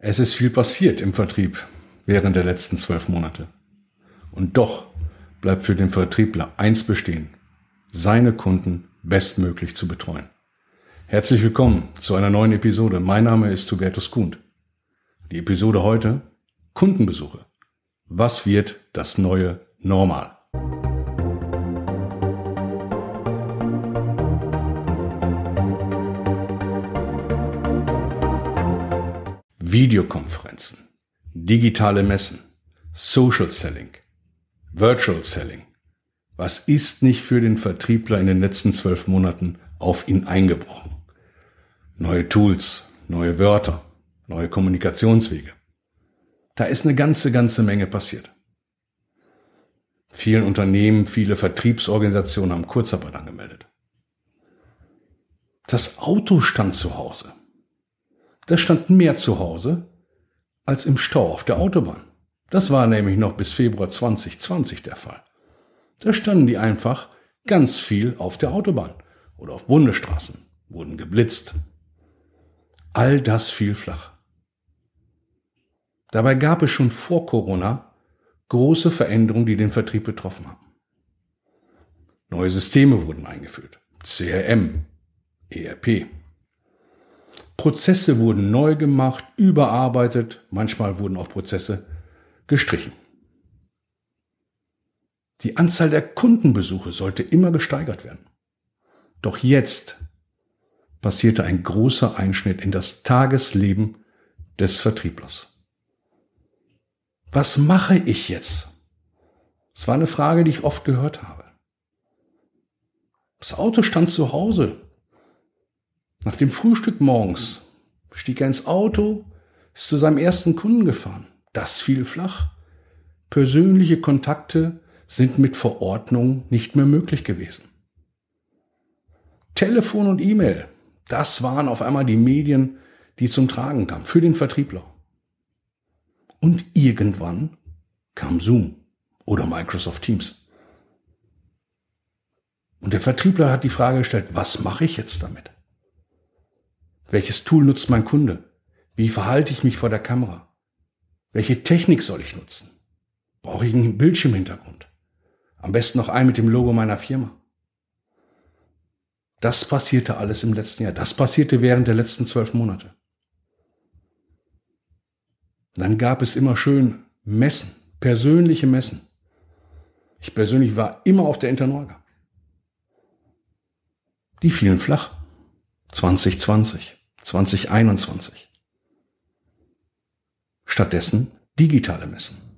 Es ist viel passiert im Vertrieb während der letzten zwölf Monate. Und doch bleibt für den Vertriebler eins bestehen, seine Kunden bestmöglich zu betreuen. Herzlich willkommen zu einer neuen Episode. Mein Name ist Hubertus Kuhn. Die Episode heute Kundenbesuche. Was wird das neue Normal? Videokonferenzen, digitale Messen, Social Selling, Virtual Selling. Was ist nicht für den Vertriebler in den letzten zwölf Monaten auf ihn eingebrochen? Neue Tools, neue Wörter, neue Kommunikationswege. Da ist eine ganze, ganze Menge passiert. Vielen Unternehmen, viele Vertriebsorganisationen haben Kurzarbeit angemeldet. Das Auto stand zu Hause. Das stand mehr zu Hause als im Stau auf der Autobahn. Das war nämlich noch bis Februar 2020 der Fall. Da standen die einfach ganz viel auf der Autobahn oder auf Bundesstraßen, wurden geblitzt. All das fiel flach. Dabei gab es schon vor Corona große Veränderungen, die den Vertrieb betroffen haben. Neue Systeme wurden eingeführt. CRM, ERP, Prozesse wurden neu gemacht, überarbeitet, manchmal wurden auch Prozesse gestrichen. Die Anzahl der Kundenbesuche sollte immer gesteigert werden. Doch jetzt passierte ein großer Einschnitt in das Tagesleben des Vertrieblers. Was mache ich jetzt? Das war eine Frage, die ich oft gehört habe. Das Auto stand zu Hause. Nach dem Frühstück morgens stieg er ins Auto, ist zu seinem ersten Kunden gefahren. Das fiel flach. Persönliche Kontakte sind mit Verordnung nicht mehr möglich gewesen. Telefon und E-Mail, das waren auf einmal die Medien, die zum Tragen kamen für den Vertriebler. Und irgendwann kam Zoom oder Microsoft Teams. Und der Vertriebler hat die Frage gestellt, was mache ich jetzt damit? Welches Tool nutzt mein Kunde? Wie verhalte ich mich vor der Kamera? Welche Technik soll ich nutzen? Brauche ich einen Bildschirmhintergrund? Am besten noch einen mit dem Logo meiner Firma. Das passierte alles im letzten Jahr. Das passierte während der letzten zwölf Monate. Dann gab es immer schön Messen, persönliche Messen. Ich persönlich war immer auf der Internorga. Die fielen flach. 2020. 2021. Stattdessen digitale Messen.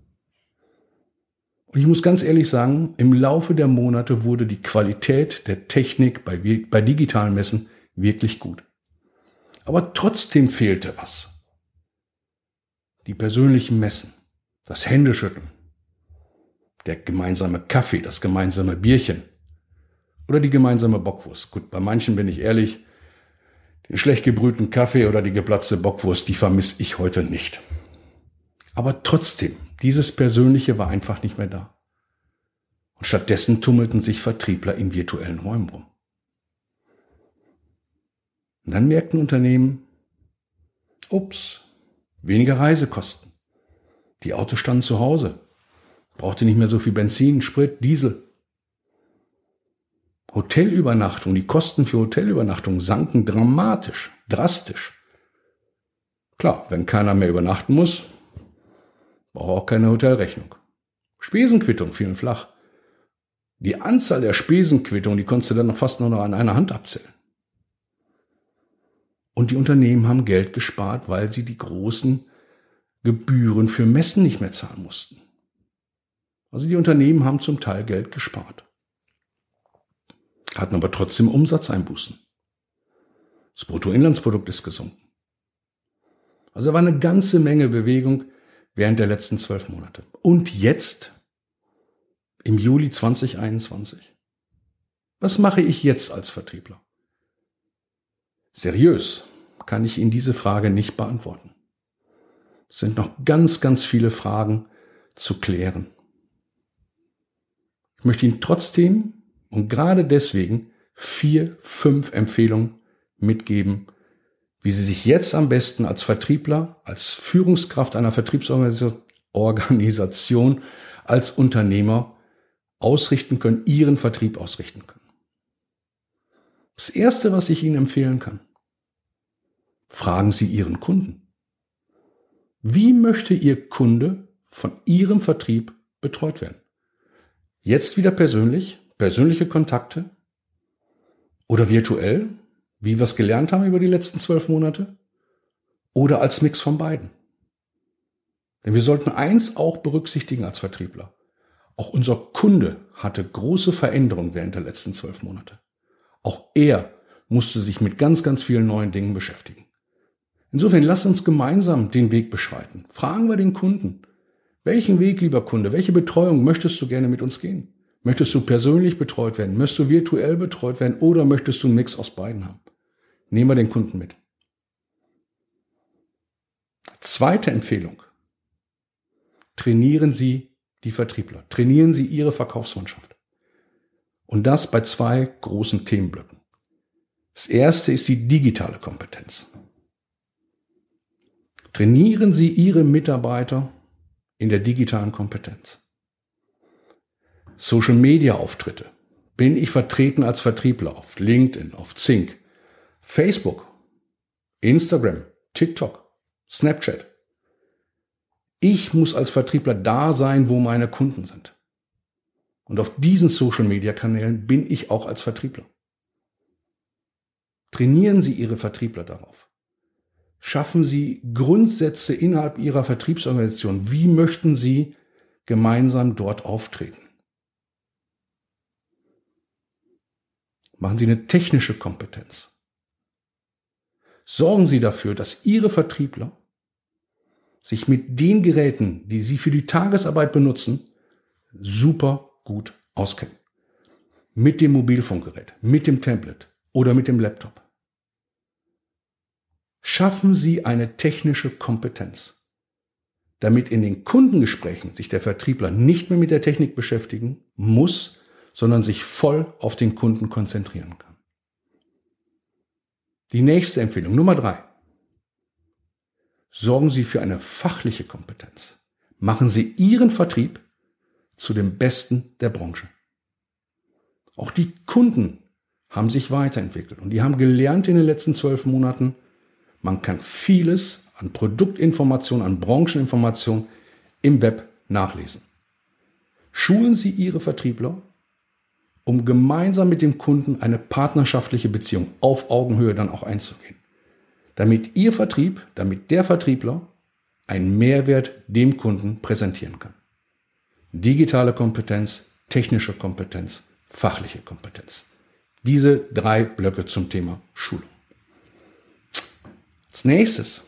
Und ich muss ganz ehrlich sagen, im Laufe der Monate wurde die Qualität der Technik bei, bei digitalen Messen wirklich gut. Aber trotzdem fehlte was. Die persönlichen Messen, das Händeschütteln, der gemeinsame Kaffee, das gemeinsame Bierchen oder die gemeinsame Bockwurst. Gut, bei manchen bin ich ehrlich, den schlecht gebrühten Kaffee oder die geplatzte Bockwurst, die vermisse ich heute nicht. Aber trotzdem, dieses Persönliche war einfach nicht mehr da. Und stattdessen tummelten sich Vertriebler in virtuellen Räumen rum. Und dann merkten Unternehmen, ups, weniger Reisekosten. Die Autos standen zu Hause. Brauchte nicht mehr so viel Benzin, Sprit, Diesel. Hotelübernachtung, die Kosten für Hotelübernachtung sanken dramatisch, drastisch. Klar, wenn keiner mehr übernachten muss, braucht auch keine Hotelrechnung. Spesenquittung fielen flach. Die Anzahl der Spesenquittungen, die konntest du dann noch fast nur noch an einer Hand abzählen. Und die Unternehmen haben Geld gespart, weil sie die großen Gebühren für Messen nicht mehr zahlen mussten. Also die Unternehmen haben zum Teil Geld gespart hatten aber trotzdem Umsatzeinbußen. Das Bruttoinlandsprodukt ist gesunken. Also war eine ganze Menge Bewegung während der letzten zwölf Monate. Und jetzt, im Juli 2021, was mache ich jetzt als Vertriebler? Seriös kann ich Ihnen diese Frage nicht beantworten. Es sind noch ganz, ganz viele Fragen zu klären. Ich möchte Ihnen trotzdem und gerade deswegen vier, fünf Empfehlungen mitgeben, wie Sie sich jetzt am besten als Vertriebler, als Führungskraft einer Vertriebsorganisation, als Unternehmer ausrichten können, Ihren Vertrieb ausrichten können. Das Erste, was ich Ihnen empfehlen kann, fragen Sie Ihren Kunden. Wie möchte Ihr Kunde von Ihrem Vertrieb betreut werden? Jetzt wieder persönlich, persönliche Kontakte oder virtuell, wie wir es gelernt haben über die letzten zwölf Monate, oder als Mix von beiden. Denn wir sollten eins auch berücksichtigen als Vertriebler. Auch unser Kunde hatte große Veränderungen während der letzten zwölf Monate. Auch er musste sich mit ganz, ganz vielen neuen Dingen beschäftigen. Insofern lass uns gemeinsam den Weg beschreiten. Fragen wir den Kunden. Welchen Weg, lieber Kunde, welche Betreuung möchtest du gerne mit uns gehen? Möchtest du persönlich betreut werden? Möchtest du virtuell betreut werden? Oder möchtest du einen Mix aus beiden haben? Nehmen wir den Kunden mit. Zweite Empfehlung. Trainieren Sie die Vertriebler. Trainieren Sie Ihre Verkaufsmannschaft. Und das bei zwei großen Themenblöcken. Das erste ist die digitale Kompetenz. Trainieren Sie Ihre Mitarbeiter in der digitalen Kompetenz. Social Media Auftritte. Bin ich vertreten als Vertriebler auf LinkedIn, auf Zink, Facebook, Instagram, TikTok, Snapchat. Ich muss als Vertriebler da sein, wo meine Kunden sind. Und auf diesen Social Media Kanälen bin ich auch als Vertriebler. Trainieren Sie Ihre Vertriebler darauf. Schaffen Sie Grundsätze innerhalb Ihrer Vertriebsorganisation. Wie möchten Sie gemeinsam dort auftreten? Machen Sie eine technische Kompetenz. Sorgen Sie dafür, dass Ihre Vertriebler sich mit den Geräten, die Sie für die Tagesarbeit benutzen, super gut auskennen. Mit dem Mobilfunkgerät, mit dem Tablet oder mit dem Laptop. Schaffen Sie eine technische Kompetenz, damit in den Kundengesprächen sich der Vertriebler nicht mehr mit der Technik beschäftigen muss, sondern sich voll auf den Kunden konzentrieren kann. Die nächste Empfehlung, Nummer drei. Sorgen Sie für eine fachliche Kompetenz. Machen Sie Ihren Vertrieb zu dem Besten der Branche. Auch die Kunden haben sich weiterentwickelt und die haben gelernt in den letzten zwölf Monaten, man kann vieles an Produktinformation, an Brancheninformation im Web nachlesen. Schulen Sie Ihre Vertriebler um gemeinsam mit dem Kunden eine partnerschaftliche Beziehung auf Augenhöhe dann auch einzugehen. Damit Ihr Vertrieb, damit der Vertriebler einen Mehrwert dem Kunden präsentieren kann. Digitale Kompetenz, technische Kompetenz, fachliche Kompetenz. Diese drei Blöcke zum Thema Schulung. Als nächstes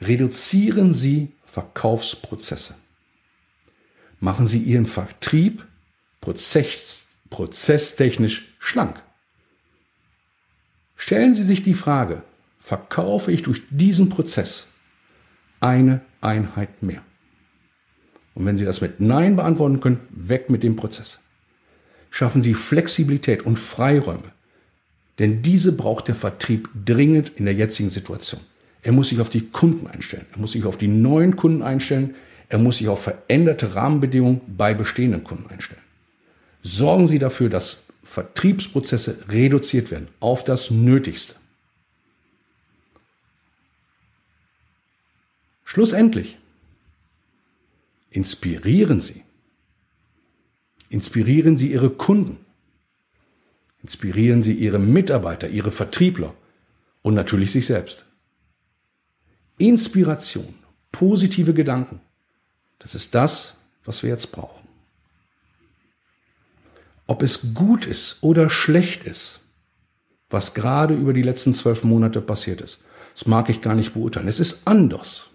reduzieren Sie Verkaufsprozesse. Machen Sie Ihren Vertrieb Prozess, prozesstechnisch schlank. Stellen Sie sich die Frage, verkaufe ich durch diesen Prozess eine Einheit mehr? Und wenn Sie das mit Nein beantworten können, weg mit dem Prozess. Schaffen Sie Flexibilität und Freiräume. Denn diese braucht der Vertrieb dringend in der jetzigen Situation. Er muss sich auf die Kunden einstellen. Er muss sich auf die neuen Kunden einstellen. Er muss sich auf veränderte Rahmenbedingungen bei bestehenden Kunden einstellen sorgen Sie dafür, dass Vertriebsprozesse reduziert werden auf das Nötigste. Schlussendlich inspirieren Sie. Inspirieren Sie Ihre Kunden. Inspirieren Sie Ihre Mitarbeiter, Ihre Vertriebler und natürlich sich selbst. Inspiration, positive Gedanken, das ist das, was wir jetzt brauchen. Ob es gut ist oder schlecht ist, was gerade über die letzten zwölf Monate passiert ist, das mag ich gar nicht beurteilen. Es ist anders.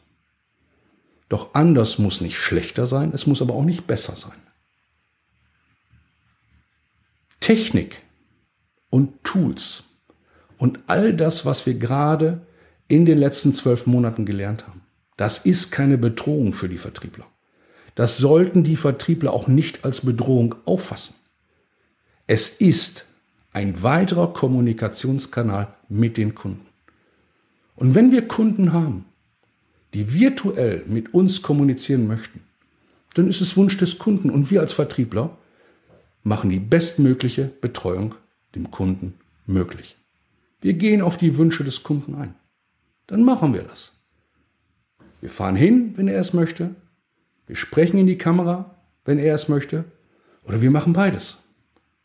Doch anders muss nicht schlechter sein, es muss aber auch nicht besser sein. Technik und Tools und all das, was wir gerade in den letzten zwölf Monaten gelernt haben, das ist keine Bedrohung für die Vertriebler. Das sollten die Vertriebler auch nicht als Bedrohung auffassen. Es ist Ein weiterer Kommunikationskanal mit den Kunden. Und wenn wir Kunden haben, die virtuell mit uns kommunizieren möchten, dann ist es Wunsch des Kunden und wir als Vertriebler machen die bestmögliche Betreuung dem Kunden möglich. Wir gehen auf die Wünsche des Kunden ein. Dann machen wir das. Wir fahren hin, wenn er es möchte. Wir sprechen in die Kamera, wenn er es möchte. Oder wir machen beides.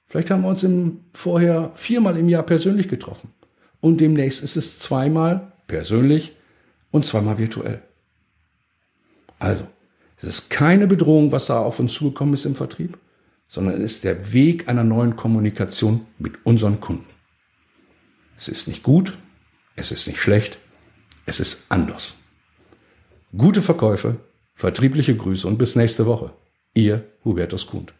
Vielleicht haben wir uns im, vorher viermal im Jahr persönlich getroffen. Und demnächst ist es zweimal persönlich und zweimal virtuell. Also, es ist keine Bedrohung, was da auf uns zugekommen ist im Vertrieb, sondern es ist der Weg einer neuen Kommunikation mit unseren Kunden. Es ist nicht gut, es ist nicht schlecht, es ist anders. Gute Verkäufe, vertriebliche Grüße und bis nächste Woche. Ihr Hubertus Kuhn.